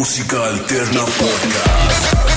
Música Alterna Podcast.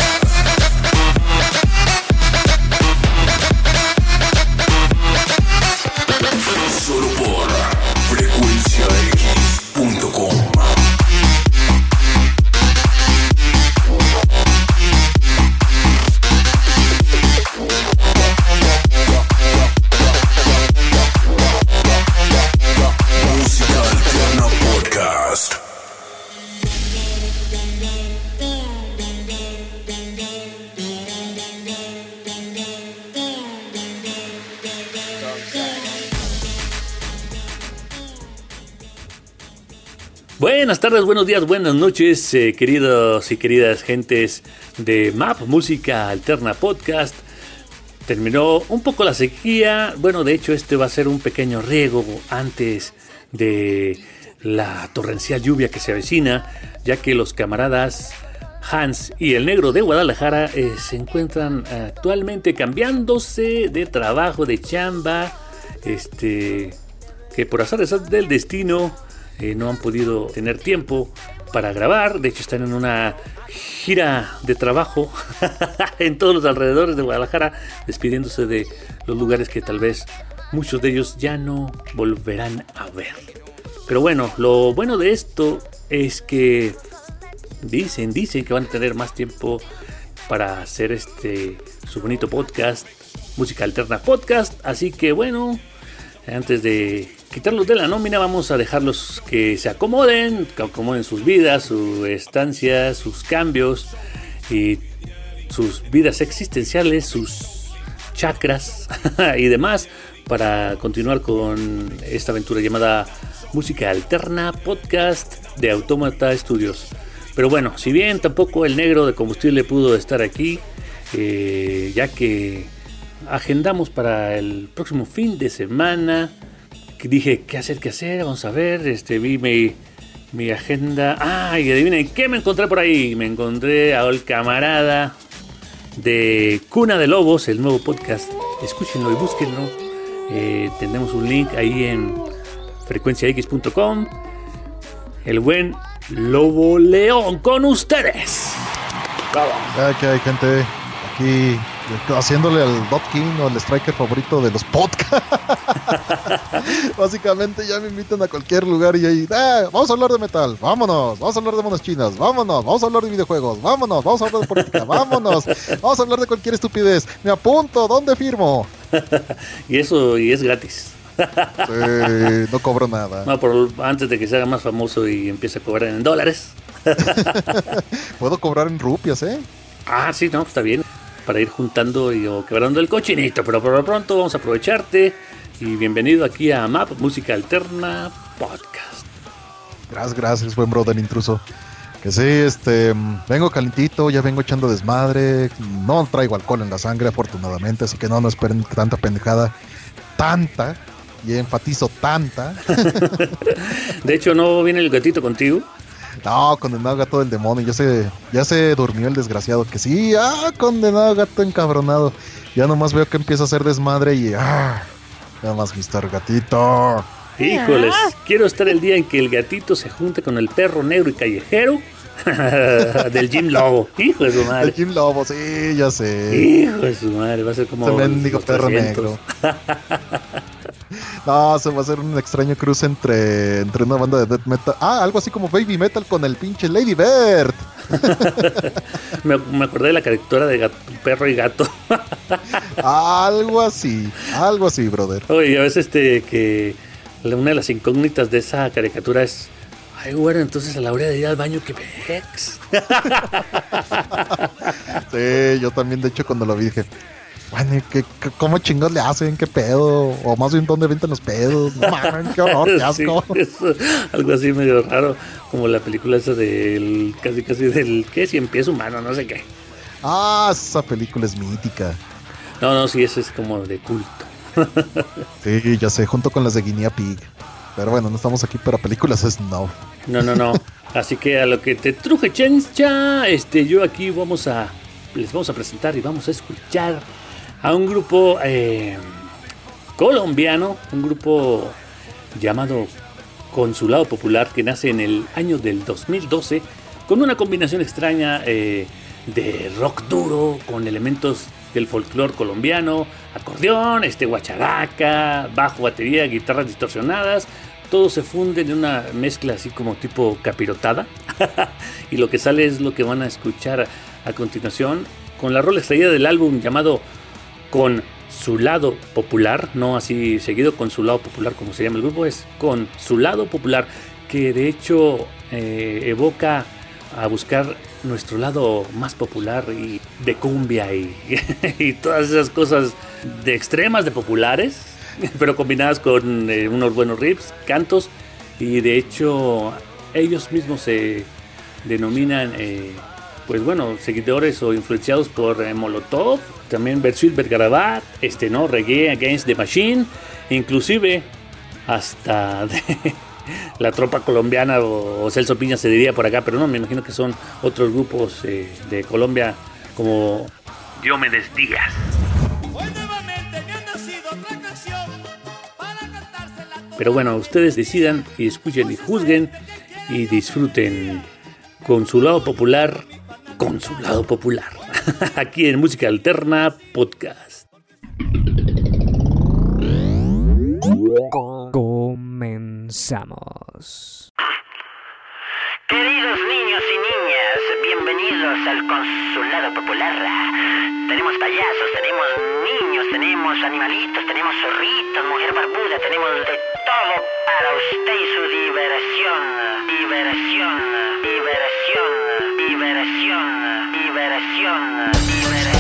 Tardes, buenos días, buenas noches, eh, queridos y queridas gentes de MAP Música Alterna Podcast. Terminó un poco la sequía. Bueno, de hecho, este va a ser un pequeño riego antes de la torrencial lluvia que se avecina, ya que los camaradas Hans y el negro de Guadalajara eh, se encuentran actualmente cambiándose de trabajo, de chamba, este, que por azar del destino eh, no han podido tener tiempo para grabar. De hecho, están en una gira de trabajo en todos los alrededores de Guadalajara, despidiéndose de los lugares que tal vez muchos de ellos ya no volverán a ver. Pero bueno, lo bueno de esto es que dicen, dicen que van a tener más tiempo para hacer este su bonito podcast, música alterna podcast. Así que bueno, antes de quitarlos de la nómina, vamos a dejarlos que se acomoden, que acomoden sus vidas, su estancia, sus cambios y sus vidas existenciales, sus chakras y demás para continuar con esta aventura llamada Música Alterna Podcast de Automata Studios. Pero bueno, si bien tampoco el negro de combustible pudo estar aquí, eh, ya que agendamos para el próximo fin de semana. Dije, ¿qué hacer? ¿Qué hacer? Vamos a ver. Este, vi mi, mi agenda. ¡Ah! Y adivinen, ¿qué me encontré por ahí? Me encontré a el camarada de Cuna de Lobos, el nuevo podcast. Escúchenlo y búsquenlo. Eh, tenemos un link ahí en frecuenciax.com. El buen Lobo León con ustedes. Ya que hay gente aquí haciéndole al Dot King o al striker favorito de los podcasts. Básicamente ya me invitan a cualquier lugar y ahí, "Ah, vamos a hablar de metal, vámonos, vamos a hablar de monas chinas, vámonos, vamos a hablar de videojuegos, vámonos, vamos a hablar de política, vámonos, vamos a hablar de cualquier estupidez. Me apunto, ¿dónde firmo? y eso y es gratis. Sí, no cobro nada. No, por, antes de que se haga más famoso y empiece a cobrar en dólares. Puedo cobrar en rupias, ¿eh? Ah, sí, no, está bien. Para ir juntando y o quebrando el cochinito. Pero por lo pronto vamos a aprovecharte. Y bienvenido aquí a MAP Música Alterna Podcast. Gracias, gracias, buen brother intruso. Que sí, este, vengo calentito, ya vengo echando desmadre. No traigo alcohol en la sangre, afortunadamente, así que no, no esperen tanta pendejada. Tanta, y enfatizo tanta. De hecho, no viene el gatito contigo. No, condenado gato del demonio, ya se, ya se durmió el desgraciado. Que sí, ah, condenado gato encabronado. Ya nomás veo que empieza a hacer desmadre y ah, nada más Mr. Gatito. Híjoles, quiero estar el día en que el gatito se junte con el perro negro y callejero del Jim Lobo. Hijo de su El madre. Jim Lobo, sí, ya sé. Hijo de su madre, va a ser como. Ese mendigo perro 300. negro. No, se va a hacer un extraño cruce entre, entre una banda de death metal. Ah, algo así como baby metal con el pinche Lady Bird. Me, me acordé de la caricatura de gato- perro y gato. Algo así, algo así, brother. Oye, a veces este que una de las incógnitas de esa caricatura es. Ay, bueno, entonces a la hora de ir al baño, ¿qué pex? Sí, yo también, de hecho, cuando lo vi dije, bueno, ¿y ¿qué, qué- cómo chingos le hacen? ¿Qué pedo? O más bien, ¿dónde avientan los pedos? No mames, qué horror, qué asco. algo así medio raro, como la película esa del casi casi del ¿qué? Cien pies humano, no sé qué. Ah, esa película es mítica. No, no, sí, ese es como de culto. Sí, ya sé, junto con las de Guinea Pig. Pero bueno, no estamos aquí para películas, es no. No, no, no. Así que a lo que te truje chencha, este, yo aquí vamos a, les vamos a presentar y vamos a escuchar a un grupo eh, colombiano, un grupo llamado Consulado Popular que nace en el año del 2012 con una combinación extraña eh, de rock duro con elementos del folclore colombiano, acordeón, este guacharaca, bajo, batería, guitarras distorsionadas, todo se funde en una mezcla así como tipo capirotada. Y lo que sale es lo que van a escuchar a continuación con la rola extraída del álbum llamado Con su lado popular, no así seguido con su lado popular como se llama el grupo, es con su lado popular que de hecho eh, evoca a buscar nuestro lado más popular y de cumbia y, y todas esas cosas de extremas de populares, pero combinadas con eh, unos buenos riffs, cantos y de hecho ellos mismos se denominan eh, pues bueno seguidores o influenciados por eh, Molotov, también Bersuit Bergarabat, este no Reggae Against the Machine, inclusive hasta de, la tropa colombiana o, o, Celso Piña se diría por acá, pero no, me imagino que son otros grupos eh, de Colombia como Diomedes Díaz. Pero bueno, ustedes decidan y escuchen y juzguen y disfruten con su lado popular, con su lado popular. Aquí en Música Alterna Podcast. Comenzamos. Queridos niños y niñas, bienvenidos al Consulado Popular. Tenemos payasos, tenemos niños, tenemos animalitos, tenemos zorritos, mujer barbuda, tenemos de todo para usted y su diversión. Diversión, diversión, diversión, diversión, diversión,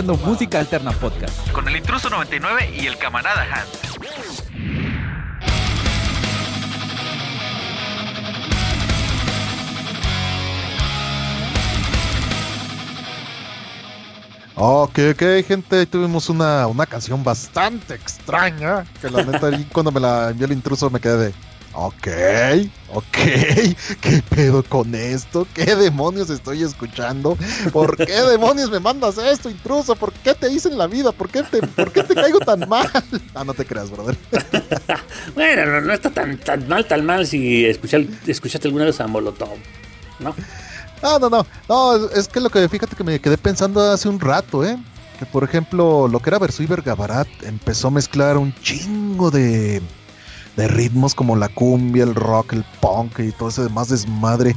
escuchando Música Alterna Podcast. con el intruso 99 y el camarada Hans. Ok, ok, gente, tuvimos una, una canción bastante extraña, que la neta ahí cuando me la envió el intruso me quedé de, ok, ok, ¿qué pedo con esto? ¿Qué demonios estoy escuchando? ¿Por qué demonios me mandas esto, intruso? ¿Por qué te hice en la vida? ¿Por qué te, por qué te caigo tan mal? Ah, no te creas, brother. Bueno, no, no está tan, tan mal, tan mal si escuchar, escuchaste alguna vez a Molotov, ¿no? No, no, no, no, es- que lo que fíjate que me quedé pensando hace un rato, ¿eh? Que por ejemplo, lo que era Versuit Vergarabat empezó a mezclar un chingo de, de ritmos como la cumbia, el rock, el punk y todo ese demás desmadre.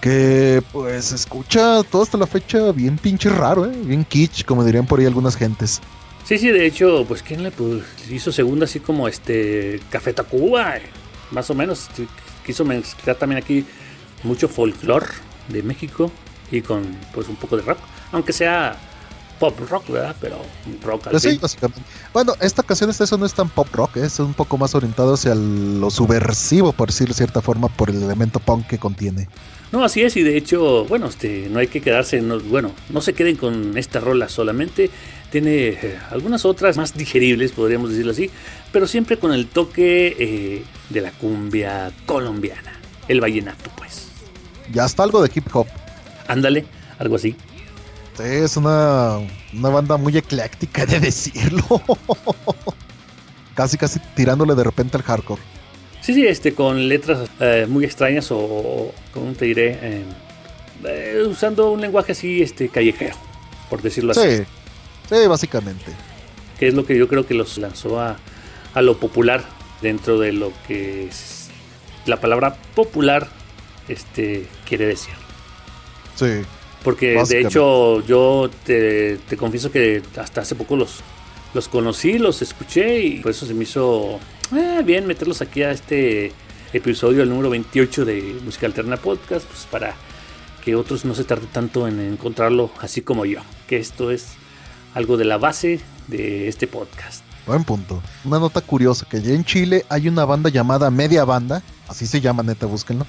Que pues escucha todo hasta la fecha bien pinche raro, ¿eh? Bien kitsch, como dirían por ahí algunas gentes. Sí, sí, de hecho, pues quién le pues, hizo segunda así como este Café Tacuba, más o menos. Quiso mezclar también aquí mucho folclore de México y con pues un poco de rock, aunque sea pop rock, ¿verdad? Pero rock al Pues sí, básicamente. Bueno, esta ocasión hasta eso no es tan pop rock, es un poco más orientado hacia lo subversivo, por decirlo de cierta forma, por el elemento punk que contiene. No, así es, y de hecho, bueno, este, no hay que quedarse, no- bueno, no se queden con esta rola solamente, tiene eh, algunas otras más digeribles, podríamos decirlo así, pero siempre con el toque eh, de la cumbia colombiana, el vallenato, pues. Ya hasta algo de hip hop. Ándale, algo así. Sí, es una, una banda muy ecléctica de decirlo. casi, casi tirándole de repente al hardcore. Sí, sí, este, con letras eh, muy extrañas o, o, ¿cómo te diré? Eh, eh, usando un lenguaje así, este, callejero, por decirlo así. Sí, sí, básicamente. que es lo que yo creo que los lanzó a, a lo popular dentro de lo que es la palabra popular este quiere decir. Sí. Porque de hecho yo te, te confieso que hasta hace poco los, los conocí, los escuché y por eso se me hizo eh, bien meterlos aquí a este episodio, el número 28 de Música Alterna Podcast, pues para que otros no se tarden tanto en encontrarlo así como yo, que esto es algo de la base de este podcast. Buen punto. Una nota curiosa, que ya en Chile hay una banda llamada Media Banda, así se llama, neta, búsquenlo,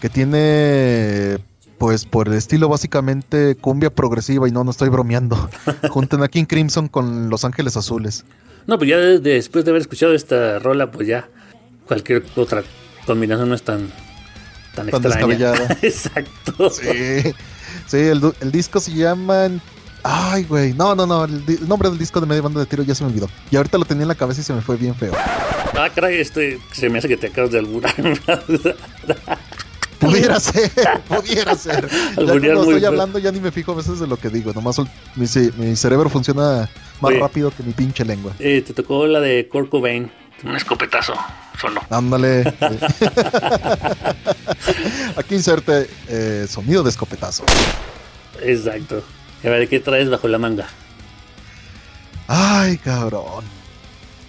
que tiene, pues por el estilo básicamente cumbia progresiva y no, no estoy bromeando. Junten a King Crimson con Los Ángeles Azules. No, pues ya de- después de haber escuchado esta rola, pues ya cualquier otra combinación no es tan, tan, Tan extraña. Exacto. Sí, sí, el, disco se llama... Ay, güey, no, no, no, el, nombre del disco de Media Banda de Tiro ya se me olvidó. Y ahorita lo tenía en la cabeza y se me fue bien feo. Ah, caray, este, se me hace que te acabas de alburar. Pudiera ser, pudiera ser. Ya cuando estoy feo. hablando ya ni me fijo a veces de lo que digo. Nomás mi, mi cerebro funciona más Oye. rápido que mi pinche lengua. Eh, te tocó la de Kurt Cobain. Un escopetazo, solo. Ándale. Aquí inserte eh, sonido de escopetazo. Exacto. A ver, ¿qué traes bajo la manga? Ay, cabrón.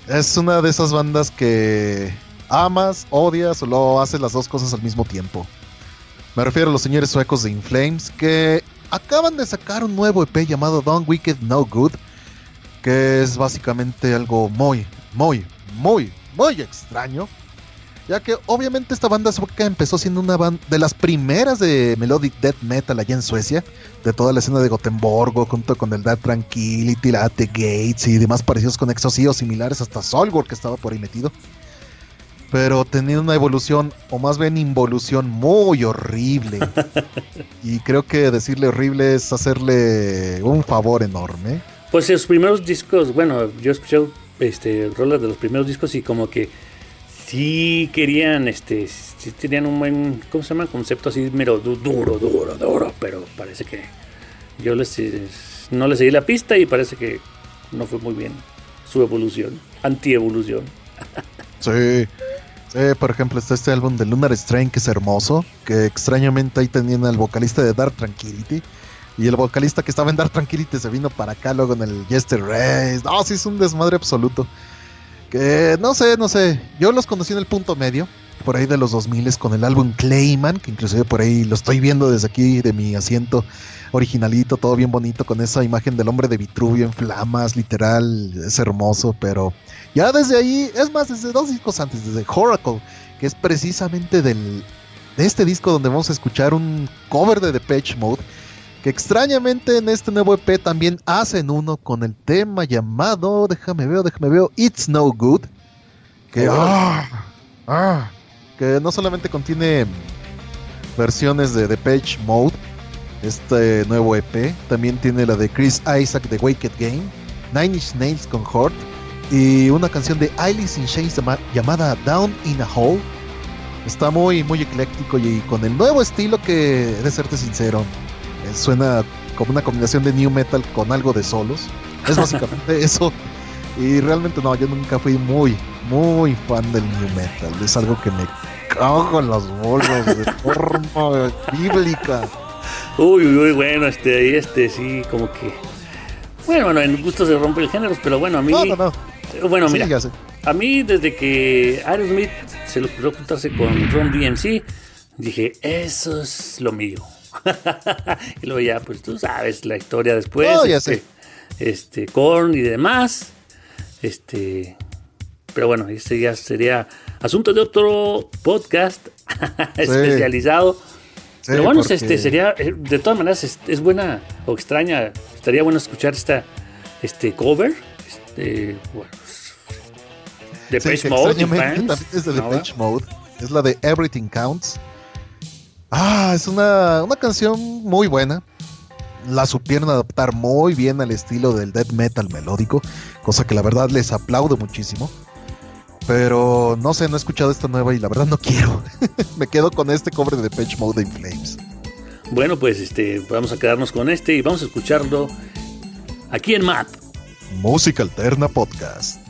Es una de esas bandas que amas, odias o luego haces las dos cosas al mismo tiempo. Me refiero a los señores suecos de Inflames que acaban de sacar un nuevo EP llamado Don't Wicked No Good, que es básicamente algo muy, muy, muy, muy extraño. Ya que obviamente esta banda sueca empezó siendo una banda de las primeras de Melodic Death Metal allá en Suecia, de toda la escena de Gotemburgo, junto con el Death Tranquility, la The Gates y demás parecidos con Exosí o similares, hasta Solgor que estaba por ahí metido. Pero tenía una evolución, o más bien involución muy horrible. y creo que decirle horrible es hacerle un favor enorme. Pues sus primeros discos, bueno, yo escuché este, rolas de los primeros discos y como que sí querían, este, sí tenían un buen, ¿cómo se llama? Concepto así, mero du- duro, duro, duro, pero parece que yo les, no les seguí la pista y parece que no fue muy bien su evolución, anti-evolución. Sí. Sí, por ejemplo, está este álbum de Lunar Strain que es hermoso, que extrañamente ahí tenían al vocalista de Dark Tranquility. Y el vocalista que estaba en Dark Tranquility se vino para acá luego en el Jester Race. No, sí es un desmadre absoluto. Que no sé, no sé. Yo los conocí en el punto medio, por ahí de los 2000 con el álbum Clayman, que inclusive por ahí lo estoy viendo desde aquí de mi asiento originalito, todo bien bonito, con esa imagen del hombre de Vitruvio en flamas, literal, es hermoso, pero ya desde ahí, es más, desde dos discos antes, desde Oracle, que es precisamente del, de este disco donde vamos a escuchar un cover de Depeche Mode, Que extrañamente en este nuevo EP también hacen uno con el tema llamado, déjame ver, déjame ver, It's No Good. Que, ah, ah, que no solamente contiene versiones de Depeche Mode, este nuevo EP, también tiene la de Chris Isaac de Waked Game, Nine Inch Nails con Hort y una canción de Alice in Chains llama- llamada Down in a Hole. Está muy, muy ecléctico y con el nuevo estilo que, de serte sincero, eh, suena como una combinación de new metal con algo de solos. Es básicamente eso. Y realmente no, yo nunca fui muy, muy fan del new metal. Es algo que me cago en las bolas de forma bíblica. Uy, uy, uy, bueno, este, ahí, este, sí, como que. Bueno, bueno, en gusto se rompe el género, pero bueno, a mí. No, no, no. Bueno, Sí, mira, a mí desde que Aerosmith se le ocurrió juntarse con Ron DMC, dije, eso es lo mío. y luego ya, pues tú sabes la historia después. No, ya este, sé. este, Korn y demás. Este, pero bueno, ese ya sería asunto de otro podcast especializado. Sí, Pero bueno, porque- este sería, eh, de todas maneras, es, es buena o extraña, estaría bueno escuchar esta este cover, bueno, de Sí, Mode, también es de ¿no? Depeche Mode. Es la de Everything Counts. Ah, es una, una canción muy buena. La supieron adaptar muy bien al estilo del death metal melódico, cosa que la verdad les aplaudo muchísimo. Pero no sé, no he escuchado esta nueva y la verdad no quiero. Me quedo con este cover de Depeche Mode in Flames. Bueno, pues este, vamos a quedarnos con este y vamos a escucharlo aquí en MAP. Música Alterna Podcast.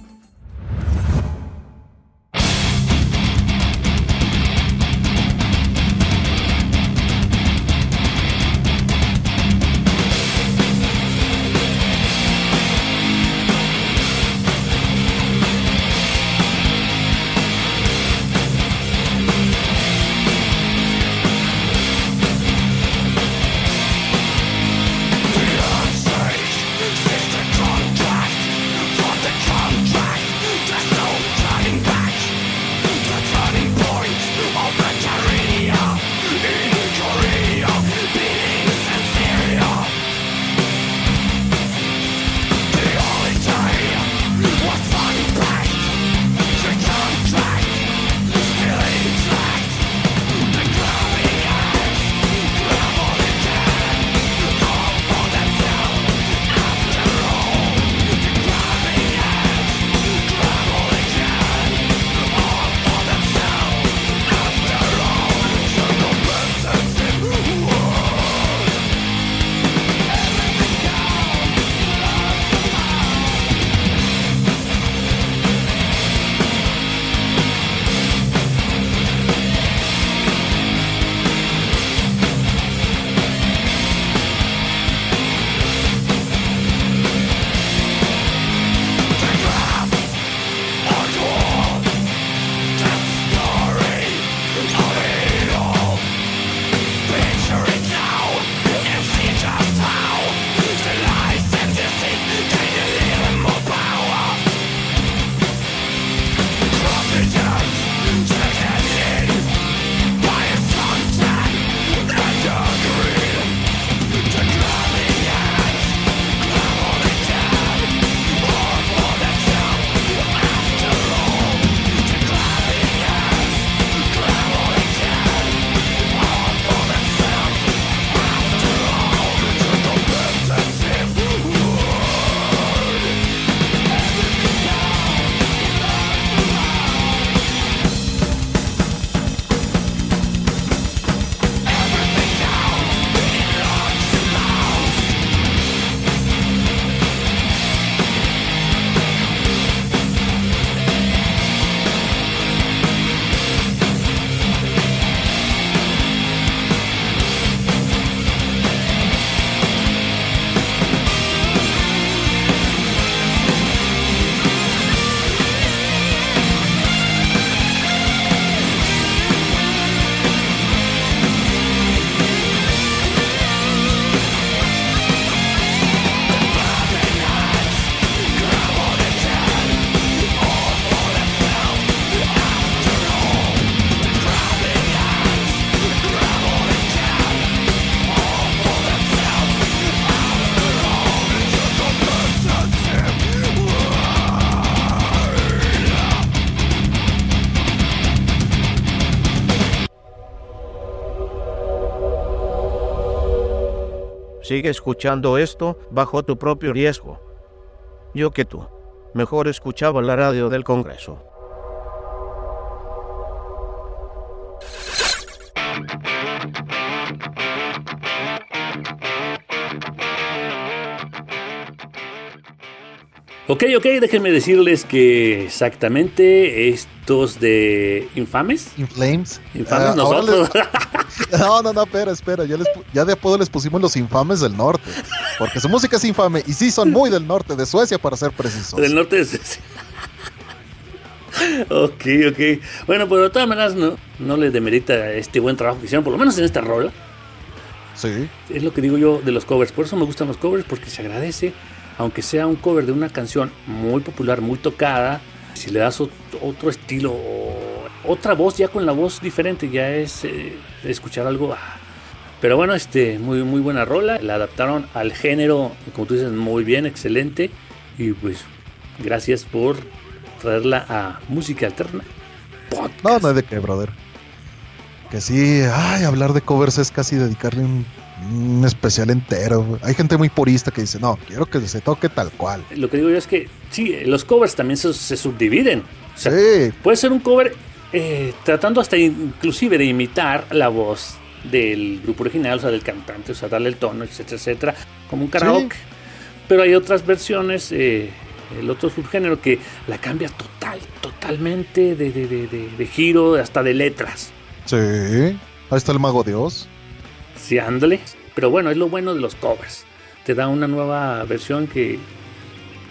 Sigue escuchando esto bajo tu propio riesgo. Yo que tú. Mejor escuchaba la radio del Congreso. Ok, ok, déjenme decirles que exactamente de Infames. Inflames. Infames Ah, nosotros. les- No, no, no, espera, espera. Ya, les ya de apodo les pusimos los infames del norte. Porque su música es infame y sí son muy del norte, de Suecia para ser precisos. Del norte de Suecia. ok, ok. Bueno, pero de todas maneras no, no le demerita este buen trabajo que hicieron, por lo menos en esta rola. Sí. Es lo que digo yo de los covers. Por eso me gustan los covers, porque se agradece, aunque sea un cover de una canción muy popular, muy tocada, si le das ot- otro estilo o otra voz, ya con la voz diferente, ya es eh, escuchar algo. ah. Pero bueno, este, muy, muy buena rola. La adaptaron al género, como tú dices, muy bien, excelente. Y pues, gracias por traerla a música alterna. Podcast. No, no hay de qué, brother. Que sí, ay, hablar de covers es casi dedicarle un, un especial entero. Hay gente muy purista que dice, no, quiero que se toque tal cual. Lo que digo yo es que, sí, los covers también se, se subdividen. O sea, Sí, Puede ser un cover eh, tratando hasta inclusive de imitar la voz del grupo original, o sea, del cantante, o sea, darle el tono, etcétera, etcétera, como un karaoke. Pero hay otras versiones, eh, el otro subgénero que la cambia total, totalmente de, de- de- de- de giro, hasta de letras. Sí. Ahí está el mago de Oz. Sí, ándale. Pero bueno, es lo bueno de los covers. Te da una nueva versión que,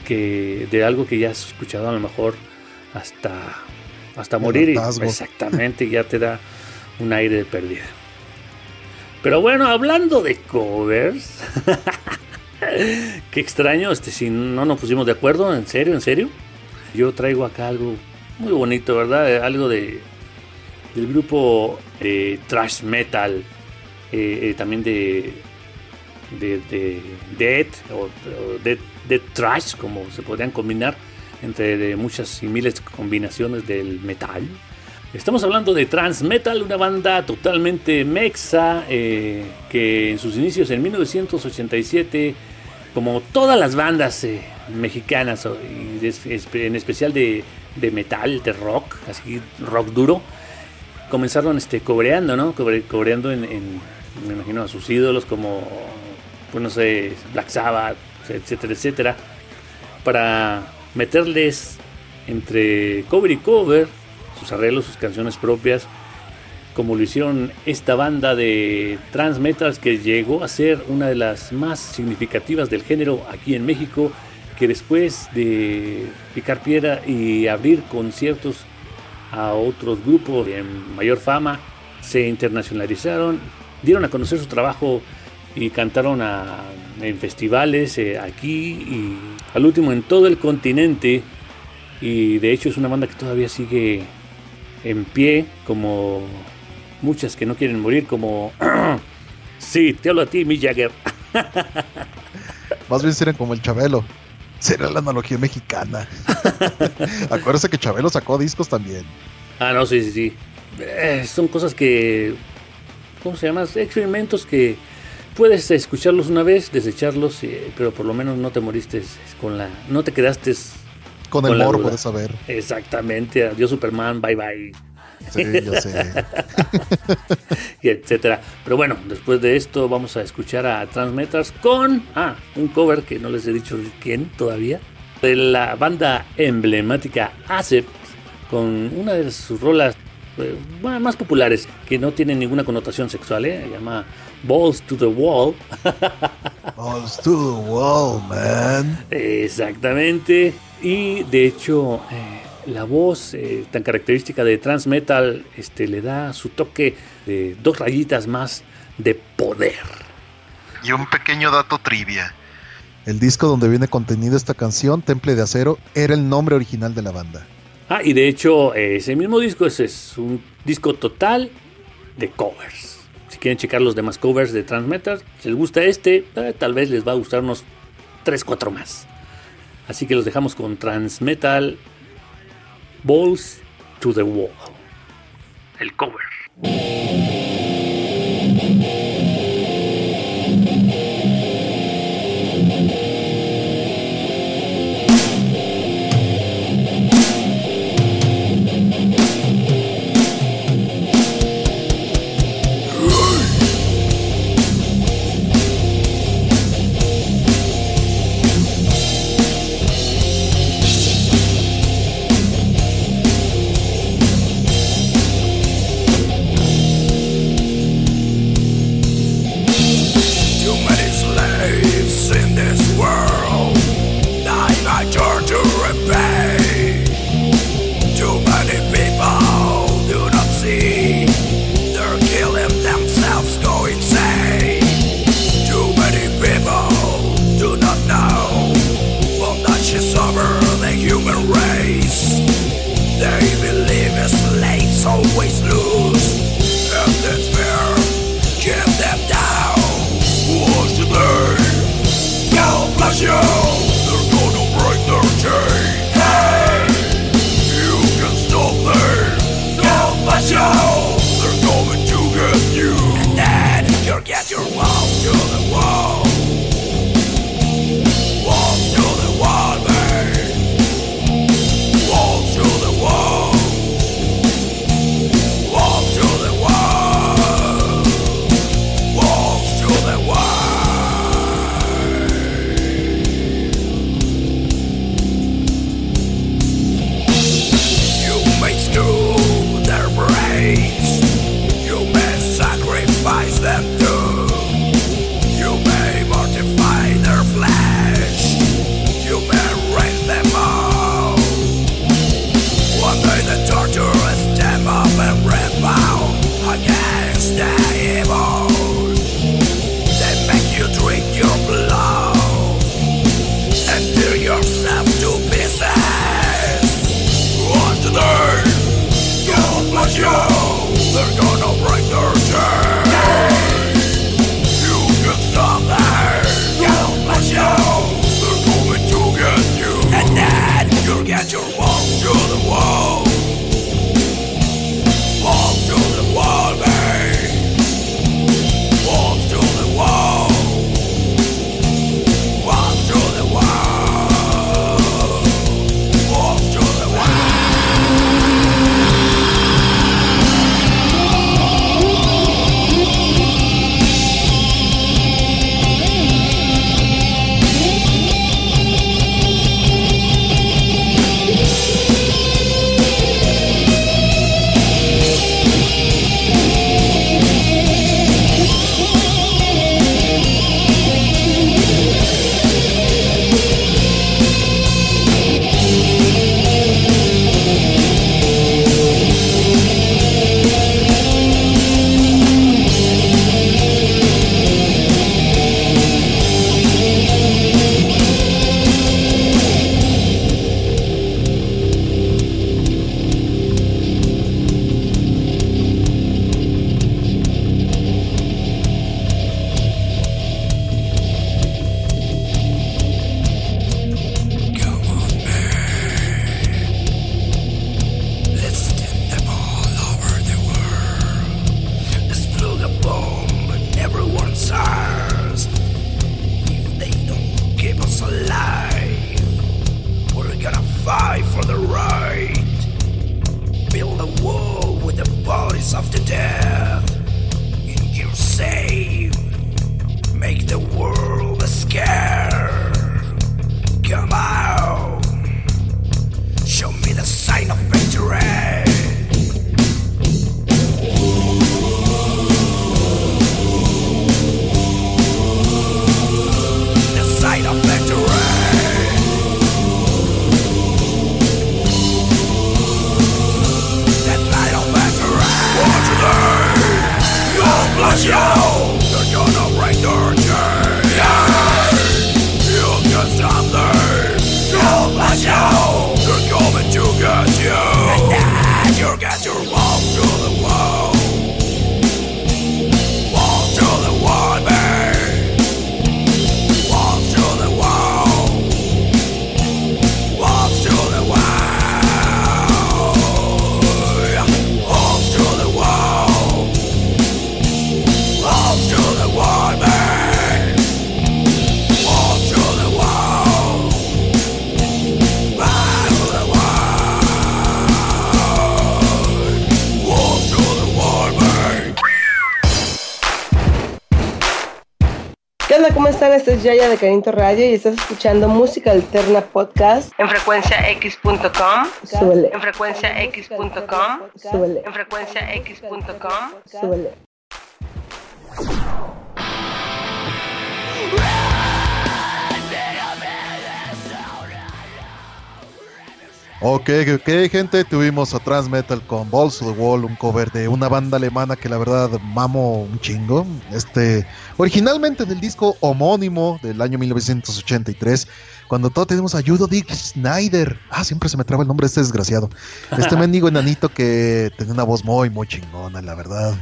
que de algo que ya has escuchado a lo mejor hasta, hasta morir. y- exactamente, ya te da un aire de pérdida. Pero bueno, hablando de covers. Qué extraño, este, si no nos pusimos de acuerdo, en serio, en serio. Yo traigo acá algo muy bonito, ¿verdad? Algo de del grupo eh, Trash Metal, eh, eh, también de de, de Dead o, o Dead, Dead Trash, como se podrían combinar entre de muchas y miles de combinaciones del metal. Estamos hablando de Trans Metal, una banda totalmente mexa eh, que en sus inicios en 1987, como todas las bandas mexicanas y en especial de, de metal, de rock, así rock duro, comenzaron este cobreando, ¿no? Cobre- cobreando en, me imagino a sus ídolos como pues no sé, Black Sabbath, etcétera, etcétera, para meterles entre cover y cover sus arreglos, sus canciones propias, como lo hicieron esta banda de trans metals que llegó a ser una de las más significativas del género aquí en México, que después de picar piedra y abrir conciertos a otros grupos de mayor fama, se internacionalizaron, dieron a conocer su trabajo y cantaron a- en festivales eh, aquí y al último en todo el continente. Y de hecho es una banda que todavía sigue en pie, como muchas que no quieren morir, como... sí, te hablo a ti, Mick Jagger. Más bien serían como el Chabelo. Será la analogía mexicana. Acuérdese que Chabelo sacó discos también. Ah, no, sí, sí, sí. Eh, son cosas que. ¿Cómo se llama? Experimentos que puedes escucharlos una vez, desecharlos, eh, pero por lo menos no te moriste con la. No te quedaste. Con Con el morbo de saber. Exactamente. Adiós, Superman, bye bye. Sí, ya sé. y etcétera. Pero bueno, después de esto vamos a escuchar a Transmeters con ah, un cover que no les he dicho quién todavía de la banda emblemática ASEP con una de sus rolas eh, más populares que no tienen ninguna connotación sexual, ¿eh? se llama Balls to the Wall. Balls to the wall, man. Exactamente. Y de hecho, eh, la voz eh, tan característica de Trans Metal este, le da su toque de dos rayitas más de poder. Y un pequeño dato trivia. El disco donde viene contenida esta canción, Temple de Acero, era el nombre original de la banda. Ah, y de hecho, eh, ese mismo disco es, es un disco total de covers. Si quieren checar los demás covers de Trans Metal, si les gusta este, eh, tal vez les va a gustar unos 3, 4 más. Así que los dejamos con Trans Metal Balls to the Wall. El cover. Este es Yaya de Caninto Radio y estás escuchando Música Alterna Podcast en frecuenciax.com. Súbele. En frecuenciax.com. Súbele. En frecuenciax.com. Súbele. Ok, ok, gente, tuvimos a Trans Metal con Balls to the Wall, un cover de una banda alemana que la verdad mamo un chingo. Este, originalmente del disco homónimo del año 1983, cuando todos tenemos a Judo Dick Snyder. Ah, siempre se me traba el nombre de este desgraciado. Este mendigo enanito que tenía una voz muy, muy chingona, la verdad.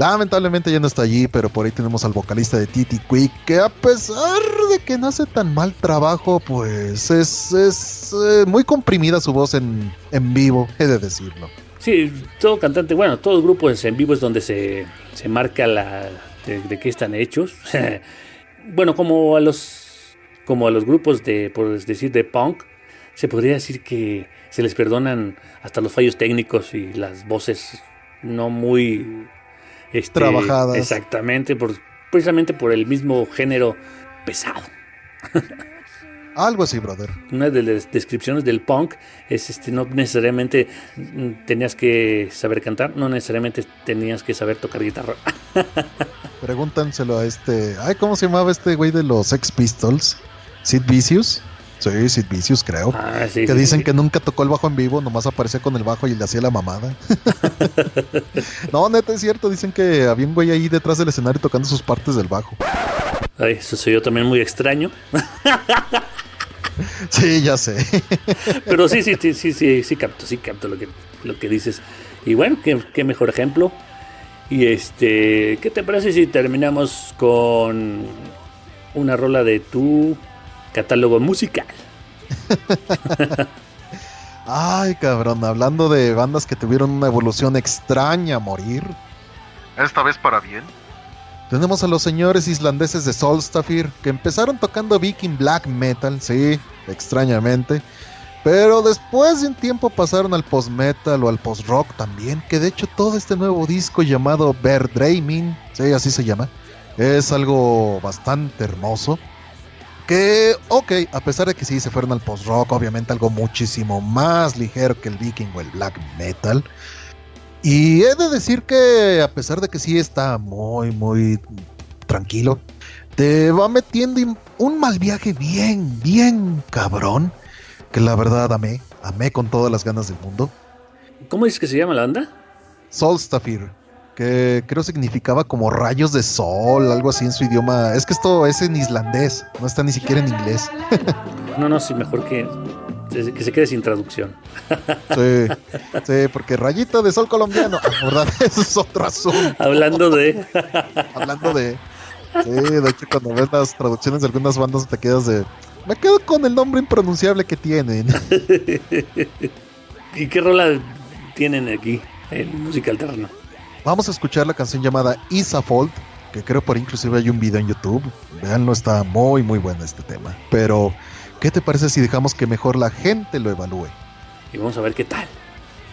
Lamentablemente ya no está allí, pero por ahí tenemos al vocalista de Titi Quick, que a pesar de que no hace tan mal trabajo, pues es, es eh, muy comprimida su voz en, en vivo, he de decirlo. Sí, todo cantante, bueno, todo grupo es en vivo es donde se, se marca la de, de qué están hechos. bueno, como a los como a los grupos de por decir de punk, se podría decir que se les perdonan hasta los fallos técnicos y las voces no muy este, Trabajadas. Exactamente, por, precisamente por el mismo género pesado. Algo así, brother. Una de las descripciones del punk es este no necesariamente tenías que saber cantar, no necesariamente tenías que saber tocar guitarra. Pregúntanselo a este. Ay, ¿cómo se llamaba este güey de los Sex Pistols? Sid Vicious. Sí, Sid Vicious, creo. Ah, sí, que sí, dicen sí. que nunca tocó el bajo en vivo, nomás aparecía con el bajo y le hacía la mamada. no, neta, es cierto. Dicen que había un güey ahí detrás del escenario tocando sus partes del bajo. Ay, eso soy yo también muy extraño. Sí, ya sé. Pero sí, sí, sí, sí, sí, sí capto, sí capto lo que, lo que dices. Y bueno, qué, qué mejor ejemplo. Y este, ¿qué te parece si terminamos con una rola de tu catálogo musical? Ay, cabrón, hablando de bandas que tuvieron una evolución extraña a morir. Esta vez para bien. Tenemos a los señores islandeses de Solstafir que empezaron tocando Viking Black Metal, sí, extrañamente. Pero después de un tiempo pasaron al post-metal o al post-rock también, que de hecho todo este nuevo disco llamado Verdreaming, sí, así se llama, es algo bastante hermoso. Que, ok, a pesar de que sí se fueron al post-rock, obviamente algo muchísimo más ligero que el Viking o el Black Metal. Y he de decir que a pesar de que sí está muy, muy tranquilo, te va metiendo un mal viaje bien, bien cabrón. Que la verdad amé, amé con todas las ganas del mundo. ¿Cómo dices que se llama la banda? Solstafir, que creo significaba como rayos de sol, algo así en su idioma. Es que esto es en islandés, no está ni siquiera en inglés. No, no, sí, mejor que, que se quede sin traducción. Sí, sí, porque rayito de sol colombiano, ah, ¿verdad? Eso es otro asunto. Hablando de. Hablando de. Sí, de hecho, cuando ves las traducciones de algunas bandas, te quedas de. Me quedo con el nombre impronunciable que tienen. ¿Y qué rola tienen aquí en música alterna? Vamos a escuchar la canción llamada Isafold, que creo por inclusive hay un video en YouTube. Veanlo, está muy, muy bueno este tema. Pero, ¿qué te parece si dejamos que mejor la gente lo evalúe? Y vamos a ver qué tal.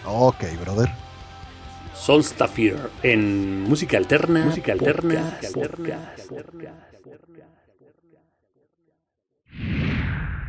Ok, brother. Solstafir en música alterna. Música alterna. Thank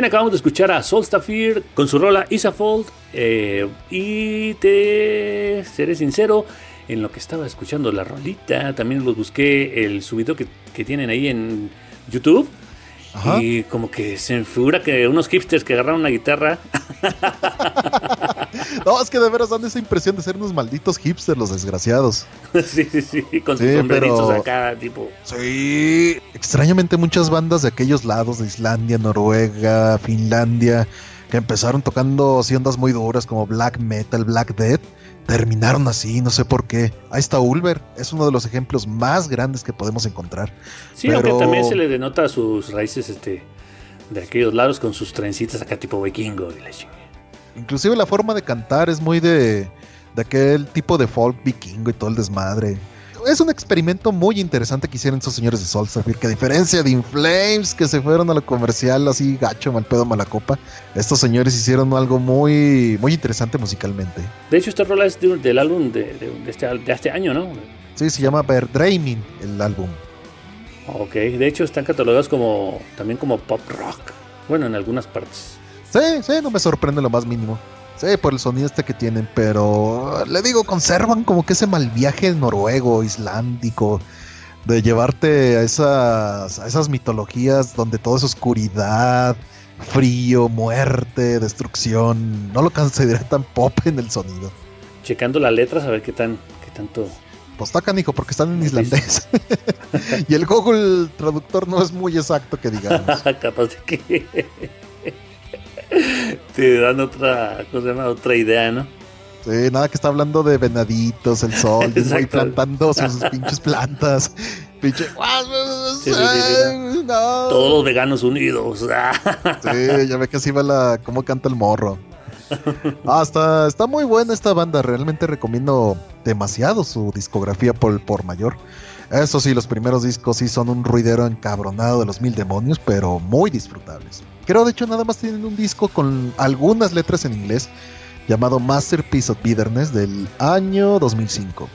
Bien, acabamos de escuchar a Solstafir con su rola Isafold. Eh, y te seré sincero, en lo que estaba escuchando la rolita, también los busqué el subido que, que tienen ahí en YouTube. Ajá. Y como que se me figura que unos hipsters que agarraron una guitarra. No, es que de veras dan esa impresión de ser unos malditos hipsters, los desgraciados. sí, sí, sí, con sus Sí, sombreritos pero- acá, tipo. Sí. Extrañamente muchas bandas de aquellos lados, de Islandia, Noruega, Finlandia, que empezaron tocando así ondas muy duras como black metal, black death, terminaron así, no sé por qué. Ahí está Ulver, es uno de los ejemplos más grandes que podemos encontrar. Sí, Pero- aunque también se le denota sus raíces este, de aquellos lados con sus trencitas acá tipo vikingo y la chingada. Inclusive la forma de cantar es muy de, de aquel tipo de folk vikingo y todo el desmadre. Es un experimento muy interesante que hicieron esos señores de Solstafir, que a diferencia de Inflames, que se fueron a lo comercial así gacho, mal pedo, mala copa, estos señores hicieron algo muy, muy interesante musicalmente. De hecho, esta rola es de del álbum de, de- de este, de este año, ¿no? Sí, se llama Verdreaming el álbum. Ok, de hecho están catalogados como también como pop rock. Bueno, en algunas partes. Sí, sí, no me sorprende lo más mínimo. Sí, por el sonido este que tienen, pero le digo, conservan como que ese mal viaje noruego, islandico, de llevarte a esas, a esas mitologías donde todo es oscuridad, frío, muerte, destrucción. No lo consideré tan pop en el sonido. Checando las letras a ver qué tan qué tanto. Pues está canijo porque están en islandés. y el Google traductor no es muy exacto que digamos. Capaz de que te dan otra, ¿cómo se llama? Otra idea, ¿no? Sí, nada que está hablando de venaditos, el sol, y plantando sus pinches plantas. Pinche. Sí, sí, sí, sí, No. Todos los veganos unidos. Sí, ya ve que así va la. cómo canta el morro. Ah, está, está muy buena esta banda. Realmente recomiendo demasiado su discografía por, por mayor. Eso sí, los primeros discos sí son un ruidero encabronado de los mil demonios, pero muy disfrutables. Creo, de hecho, nada más tienen un disco con algunas letras en inglés llamado Masterpiece of Bitterness del año 2005.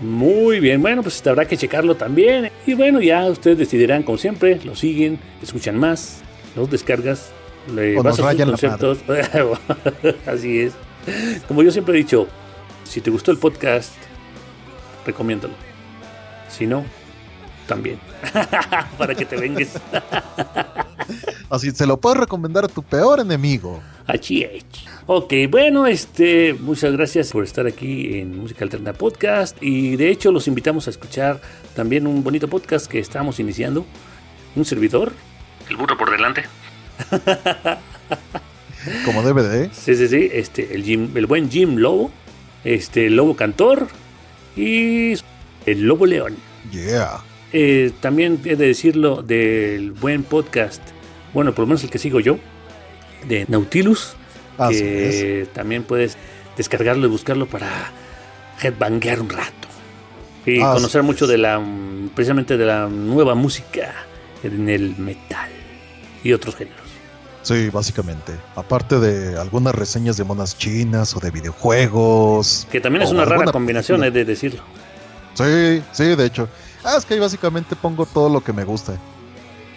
Muy bien, bueno, pues habrá que checarlo también. Y bueno, ya ustedes decidirán, como siempre, lo siguen, escuchan más, los descargas, le O nos vas a sus conceptos. Así es. Como yo siempre he dicho, si te gustó el podcast, recomiéndalo. Si no, también. Para que te vengues. Así se lo puedes recomendar a tu peor enemigo. Achí. Ok, bueno, este, muchas gracias por estar aquí en Música Alterna Podcast. Y de hecho, los invitamos a escuchar también un bonito podcast que estamos iniciando. Un servidor. El burro por delante. Como DVD. Sí, sí, sí. Este, el, Jim, el buen Jim Lobo. Este, el Lobo Cantor. Y el Lobo León. Yeah. Eh, también he de decirlo del buen podcast. Bueno, por lo menos el que sigo yo. De Nautilus. Así que también puedes descargarlo y buscarlo para headbanguear un rato. Y Así conocer mucho de la precisamente de la nueva música en el metal y otros géneros. Sí, básicamente. Aparte de algunas reseñas de monas chinas o de videojuegos. Que también es una rara combinación, película. he de decirlo. Sí, sí, de hecho. Ah, es que ahí básicamente pongo todo lo que me gusta.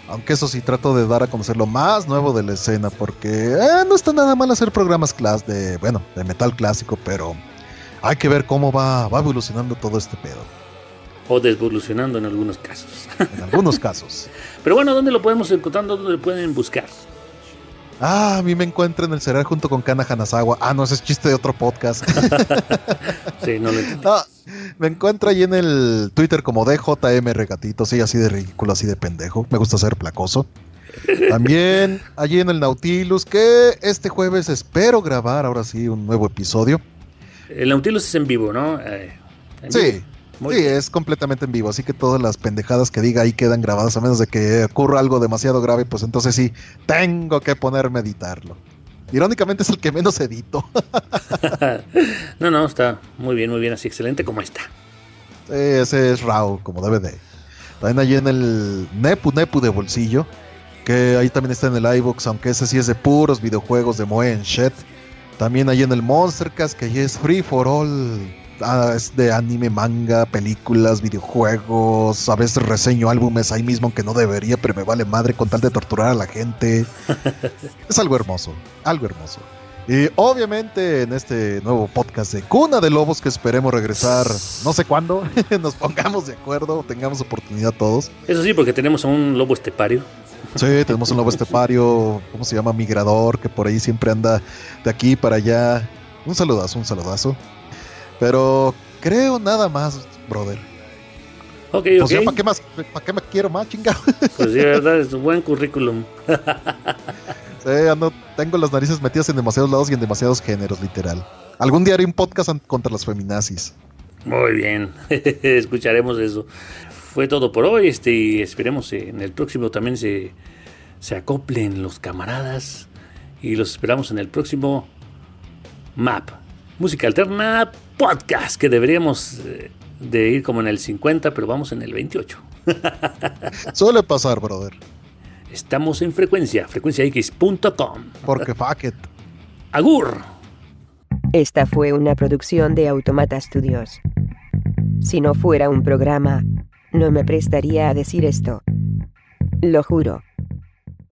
Aunque eso sí trato de dar a conocer lo más nuevo de la escena, porque eh, no está nada mal hacer programas clas de, bueno, de metal clásico, pero hay que ver cómo va, va evolucionando todo este pedo. O desvolucionando en algunos casos. En algunos casos. Pero bueno, ¿dónde lo podemos encontrar? ¿Dónde lo pueden buscar? Ah, a mí me encuentran en el cereal junto con Kana Hanazawa. Ah, no, ese es chiste de otro podcast. Sí, no lo entendí. Me encuentro ahí en el Twitter como DJM Regatito, sí, así de ridículo, así de pendejo. Me gusta ser placoso. También allí en el Nautilus, que este jueves espero grabar ahora sí un nuevo episodio. El Nautilus es en vivo, ¿no? Eh, en Sí, vivo. Muy sí, bien. es completamente en vivo, así que todas las pendejadas que diga ahí quedan grabadas, a menos de que ocurra algo demasiado grave, pues entonces sí, tengo que ponerme a editarlo. Irónicamente es el que menos edito. no, no, está muy bien, muy bien, así excelente como está. Sí, ese es RAW, como debe de. También allí en el Nepu Nepu de bolsillo, que ahí también está en el iBox, aunque ese sí es de puros videojuegos de Moe and Shit. También ahí en el Monstercast, que ahí es free for all ah, es de anime, manga, películas, videojuegos. A veces reseño álbumes ahí mismo que no debería, pero me vale madre con tal de torturar a la gente. es algo hermoso, algo hermoso. Y obviamente en este nuevo podcast de Cuna de Lobos que esperemos regresar no sé cuándo, nos pongamos de acuerdo, tengamos oportunidad todos. Eso sí, porque tenemos a un lobo estepario. Sí, tenemos un lobo estepario, ¿cómo se llama? Migrador, que por ahí siempre anda de aquí para allá. Un saludazo, un saludazo. Pero creo nada más, brother. Ok, Pues ok. ¿para qué más? ¿Para qué me quiero más, chingado? Pues sí, verdad, es un buen currículum. Sí, ando- tengo las narices metidas en demasiados lados y en demasiados géneros, literal. Algún día haré un podcast contra las feminazis. Muy bien, escucharemos eso. Fue todo por hoy, este, y esperemos en el próximo también se, se acoplen los camaradas y los esperamos en el próximo MAP, Música Alterna Podcast, que deberíamos eh, de ir como en el 50, pero vamos en el 28. Suele pasar, brother. Estamos en frecuencia, frecuenciax.com. Porque fuck it. Agur. Esta fue una producción de Automata Studios. Si no fuera un programa, no me prestaría a decir esto. Lo juro.